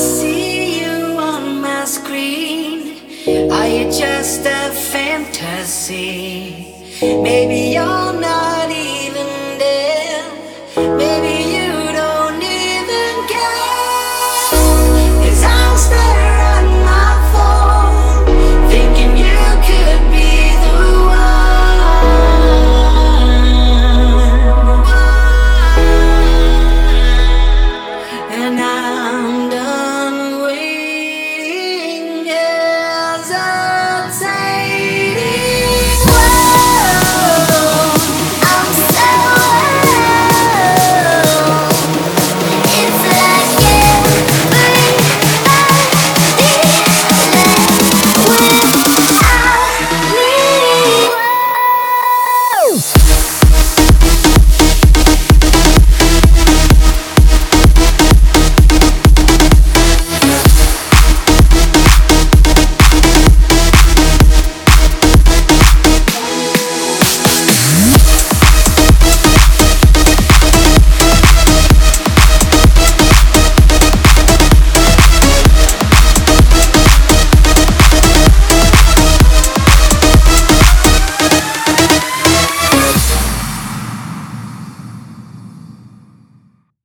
see you on my screen? Are you just a fantasy? Maybe you're